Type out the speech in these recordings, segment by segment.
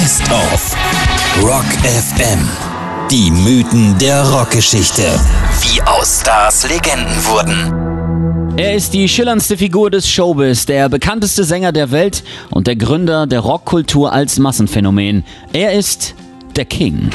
Best of Rock FM. Die Mythen der Rockgeschichte. Wie aus Stars Legenden wurden. Er ist die schillerndste Figur des Showbiz, der bekannteste Sänger der Welt und der Gründer der Rockkultur als Massenphänomen. Er ist der King.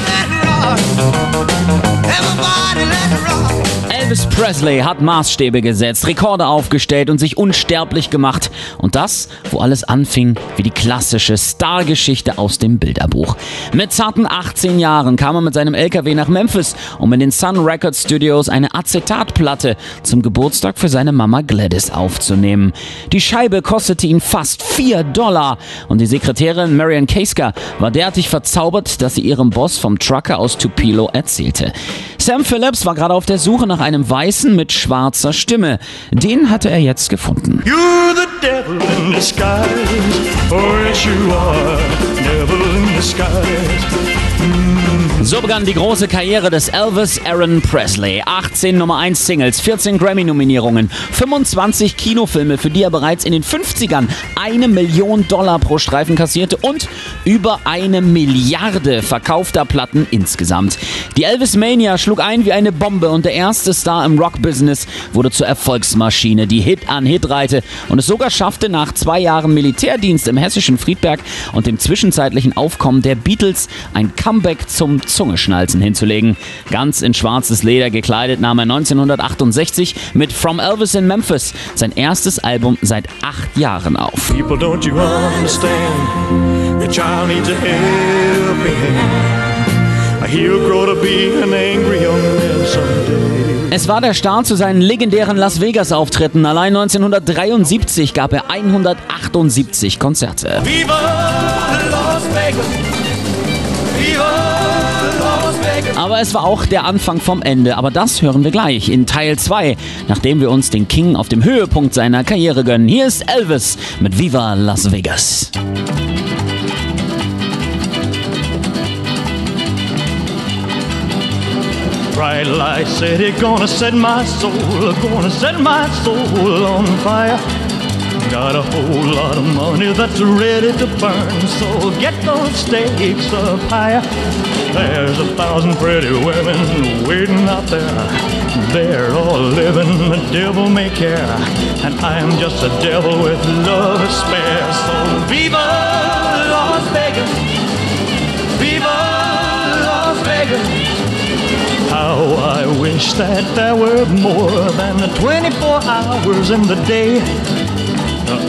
Elvis Presley hat Maßstäbe gesetzt, Rekorde aufgestellt und sich unsterblich gemacht. Und das, wo alles anfing, wie die klassische Stargeschichte aus dem Bilderbuch. Mit zarten 18 Jahren kam er mit seinem LKW nach Memphis, um in den Sun Records Studios eine Acetatplatte zum Geburtstag für seine Mama Gladys aufzunehmen. Die Scheibe kostete ihn fast 4 Dollar und die Sekretärin Marian Keiska war derartig verzaubert, dass sie ihrem Boss vom Trucker aus Tupelo erzählte. Sam Phillips war gerade auf der Suche nach einem Weißen mit schwarzer Stimme. Den hatte er jetzt gefunden. You're the devil in disguise. Oh, yes, you are. Devil in disguise. So begann die große Karriere des Elvis Aaron Presley. 18 Nummer 1 Singles, 14 Grammy-Nominierungen, 25 Kinofilme, für die er bereits in den 50ern eine Million Dollar pro Streifen kassierte und über eine Milliarde verkaufter Platten insgesamt. Die Elvis Mania schlug ein wie eine Bombe und der erste Star im Rock-Business wurde zur Erfolgsmaschine, die Hit an Hit reihte und es sogar schaffte, nach zwei Jahren Militärdienst im hessischen Friedberg und dem zwischenzeitlichen Aufkommen der Beatles ein Comeback zum Zungeschnalzen hinzulegen. Ganz in schwarzes Leder gekleidet nahm er 1968 mit From Elvis in Memphis sein erstes Album seit acht Jahren auf. People, don't you understand? The child needs a helping hand. He'll grow to be an angry young man someday. Es war der Start zu seinen legendären Las Vegas-Auftritten. Allein 1973 gab er 178 Konzerte. Viva Las Vegas! Aber es war auch der Anfang vom Ende. Aber das hören wir gleich in Teil 2, nachdem wir uns den King auf dem Höhepunkt seiner Karriere gönnen. Hier ist Elvis mit Viva Las Vegas. Bright light city, gonna set my soul, gonna set my soul on fire. Got a whole lot of money that's ready to burn, so get those stakes up higher. There's a thousand pretty women waiting out there. They're all living the devil may care, and I'm just a devil with love to spare. So viva Las Vegas, viva Las Vegas. How I wish that there were more than the 24 hours in the day.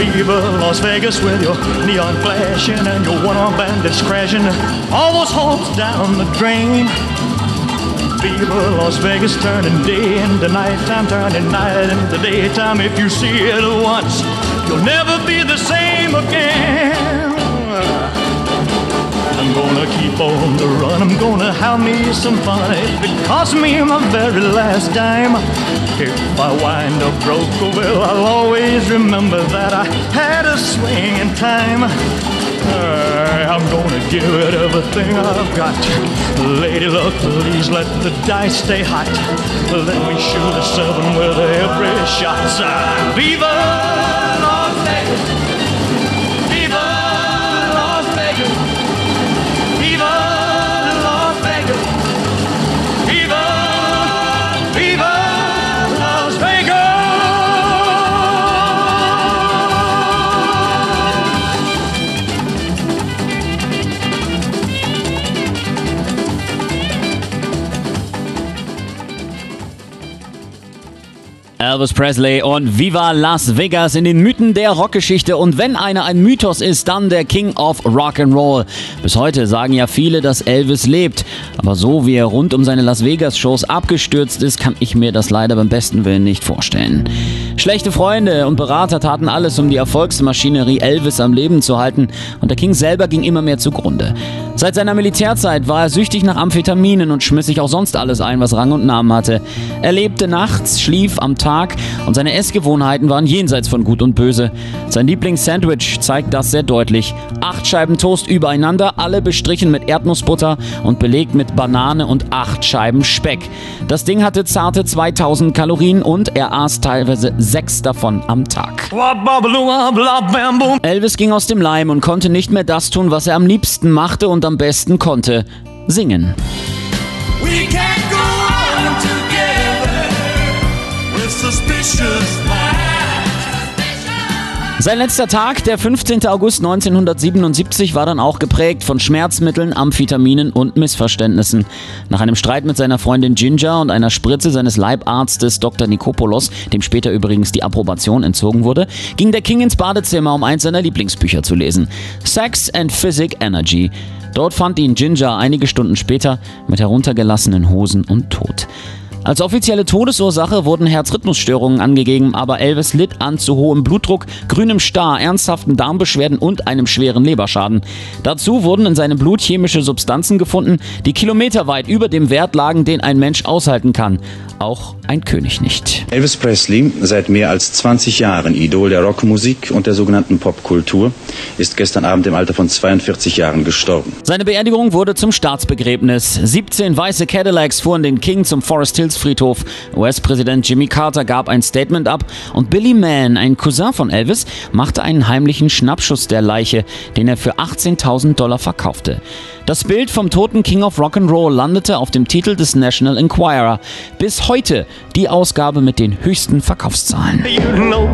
Viva Las Vegas with your neon flashing and your one-armed bandits crashing all those hopes down the drain. Viva Las Vegas turning day into nighttime, turning night into daytime. If you see it once, you'll never be the same again. I'm gonna keep on the run, I'm gonna have me some fun. If it costs me my very last dime. If I wind up broke, oh, well, I'll always remember that I had a swing in time. I'm gonna give it everything I've got. Lady luck, please let the dice stay hot. Let me shoot a seven with every shot. Viva! Elvis Presley und Viva Las Vegas in den Mythen der Rockgeschichte. Und wenn einer ein Mythos ist, dann der King of Rock'n'Roll. Bis heute sagen ja viele, dass Elvis lebt. Aber so wie er rund um seine Las Vegas-Shows abgestürzt ist, kann ich mir das leider beim besten Willen nicht vorstellen. Schlechte Freunde und Berater taten alles, um die Erfolgsmaschinerie Elvis am Leben zu halten. Und der King selber ging immer mehr zugrunde. Seit seiner Militärzeit war er süchtig nach Amphetaminen und schmiss sich auch sonst alles ein, was Rang und Namen hatte. Er lebte nachts, schlief am Tag und seine Essgewohnheiten waren jenseits von Gut und Böse. Sein Lieblingssandwich zeigt das sehr deutlich. Acht Scheiben Toast übereinander, alle bestrichen mit Erdnussbutter und belegt mit Banane und acht Scheiben Speck. Das Ding hatte zarte 2000 Kalorien und er aß teilweise sechs davon am Tag. Elvis ging aus dem Leim und konnte nicht mehr das tun, was er am liebsten machte und am besten konnte. Singen. Sein letzter Tag, der 15. August 1977, war dann auch geprägt von Schmerzmitteln, Amphetaminen und Missverständnissen. Nach einem Streit mit seiner Freundin Ginger und einer Spritze seines Leibarztes Dr. Nikopoulos, dem später übrigens die Approbation entzogen wurde, ging der King ins Badezimmer, um eins seiner Lieblingsbücher zu lesen. Sex and Physic Energy. Dort fand ihn Ginger einige Stunden später mit heruntergelassenen Hosen und tot. Als offizielle Todesursache wurden Herzrhythmusstörungen angegeben, aber Elvis litt an zu hohem Blutdruck, grünem Star, ernsthaften Darmbeschwerden und einem schweren Leberschaden. Dazu wurden in seinem Blut chemische Substanzen gefunden, die kilometerweit über dem Wert lagen, den ein Mensch aushalten kann. Auch ein König nicht. Elvis Presley, seit mehr als 20 Jahren Idol der Rockmusik und der sogenannten Popkultur, ist gestern Abend im Alter von 42 Jahren gestorben. Seine Beerdigung wurde zum Staatsbegräbnis. 17 weiße Cadillacs fuhren den King zum Forest Hills Friedhof. US-Präsident Jimmy Carter gab ein Statement ab und Billy Mann, ein Cousin von Elvis, machte einen heimlichen Schnappschuss der Leiche, den er für 18.000 Dollar verkaufte. Das Bild vom toten King of Rock'n'Roll landete auf dem Titel des National Enquirer. Bis heute die Ausgabe mit den höchsten Verkaufszahlen. You know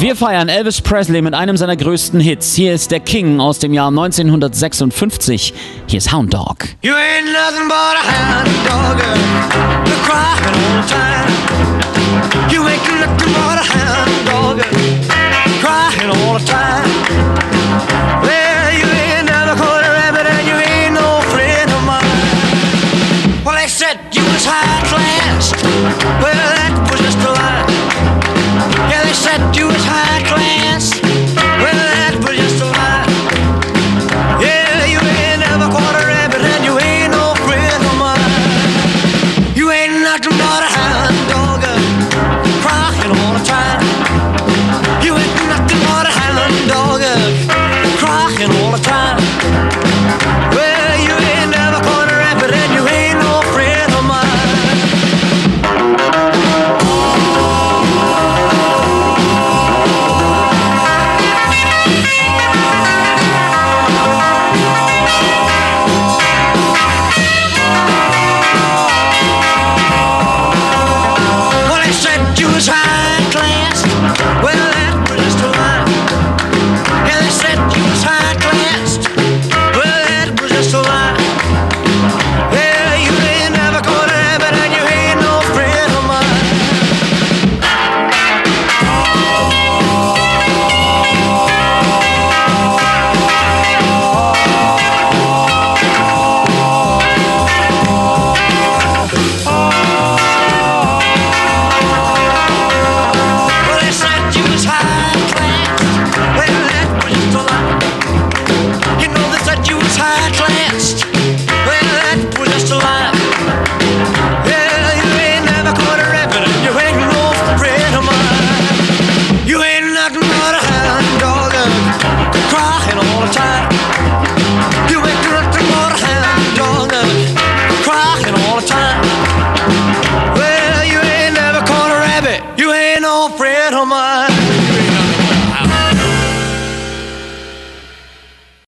Wir feiern Elvis Presley mit einem seiner größten Hits. Hier ist der King aus dem Jahr 1956. Hier ist Hound Dog. You ain't nothing but a hound dog, crying all the time. You ain't nothing but a hound dog, crying all the time.